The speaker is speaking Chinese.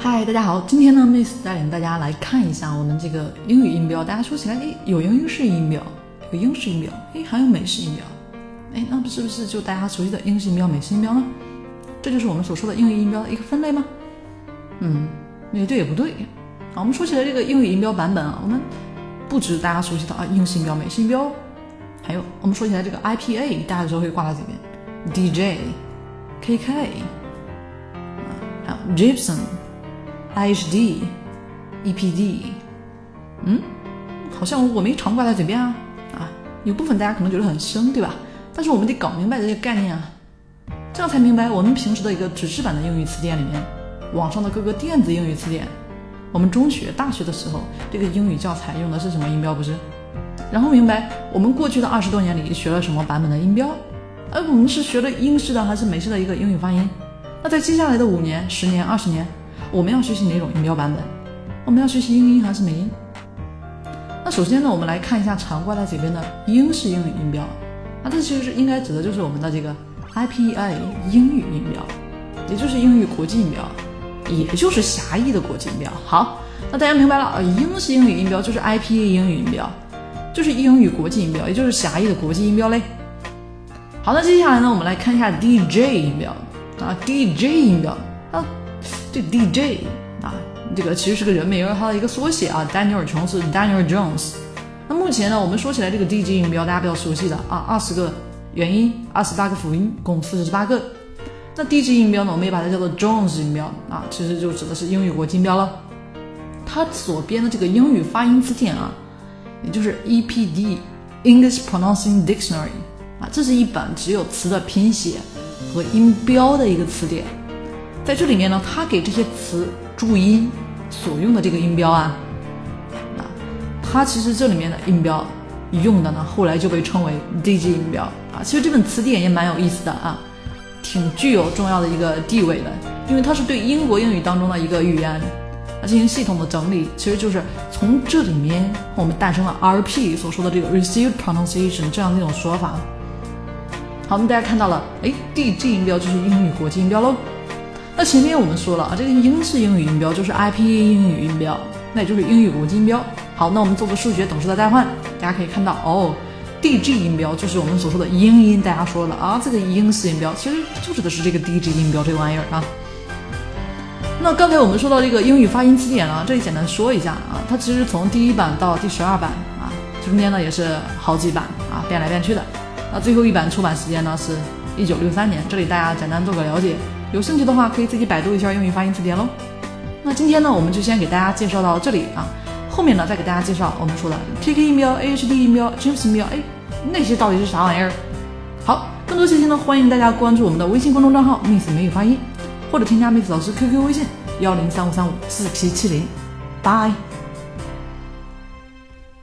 嗨，大家好，今天呢，Miss 带领大家来看一下我们这个英语音标。大家说起来，诶，有英式音标，有英式音标，诶，还有美式音标，诶，那不是不是就大家熟悉的英式音标、美式音标呢？这就是我们所说的英语音标的一个分类吗？嗯，也对也不对。啊，我们说起来这个英语音标版本啊，我们不止大家熟悉的啊英式音标、美式音标，还有我们说起来这个 IPA，大家有时候会挂在嘴边，DJ、KK，啊，还有 Gibson。IHD、EPD，嗯，好像我没常挂在嘴边啊啊！有部分大家可能觉得很生，对吧？但是我们得搞明白这些概念啊，这样才明白我们平时的一个纸质版的英语词典里面，网上的各个电子英语词典，我们中学、大学的时候这个英语教材用的是什么音标不是？然后明白我们过去的二十多年里学了什么版本的音标，而我们是学了英式的还是美式的一个英语发音？那在接下来的五年、十年、二十年。我们要学习哪种音标版本？我们要学习英音还是美音？那首先呢，我们来看一下常挂在嘴边的英式英语音标。那这其实是应该指的就是我们的这个 IPA 英语音标，也就是英语国际音标，也就是狭义的国际音标。好，那大家明白了啊？英式英语音标就是 IPA 英语音标，就是英语国际音标，也就是狭义的国际音标嘞。好，那接下来呢，我们来看一下 DJ 音标啊，DJ 音标啊。这 DJ 啊，这个其实是个人名，因为它的一个缩写啊，Daniel 琼斯 Daniel Jones。那目前呢，我们说起来这个 DJ 音标，大家比较熟悉的啊，二十个元音，二十八个辅音，共四十八个。那 DJ 音标呢，我们也把它叫做 Jones 音标啊，其实就指的是英语国际音标了。它所编的这个英语发音词典啊，也就是 EPD English Pronouncing Dictionary 啊，这是一本只有词的拼写和音标的一个词典。在这里面呢，它给这些词注音所用的这个音标啊，啊，它其实这里面的音标用的呢，后来就被称为 D G 音标啊。其实这本词典也蛮有意思的啊，挺具有重要的一个地位的，因为它是对英国英语当中的一个语言啊进行系统的整理。其实就是从这里面我们诞生了 RP 所说的这个 Received Pronunciation 这样的一种说法。好，我们大家看到了，哎 D G 音标就是英语国际音标喽。那前面我们说了啊，这个英式英语音标就是 IPA 英语音标，那也就是英语国际音标。好，那我们做个数学等式的代换，大家可以看到哦，DG 音标就是我们所说的英音。大家说了啊，这个英式音标其实就指的是这个 DG 音标这个玩意儿啊。那刚才我们说到这个英语发音词典啊，这里简单说一下啊，它其实从第一版到第十二版啊，中间呢也是好几版啊，变来变去的。那最后一版出版时间呢是一九六三年，这里大家简单做个了解。有兴趣的话，可以自己百度一下英语发音词典喽。那今天呢，我们就先给大家介绍到这里啊。后面呢，再给大家介绍我们说的 KK 音标、AHD 音标、James 音标，哎，那些到底是啥玩意儿？好，更多信息呢，欢迎大家关注我们的微信公众账号 Miss 美语发音，或者添加 Miss 老师 QQ 微信幺零三五三五四七七零。Bye。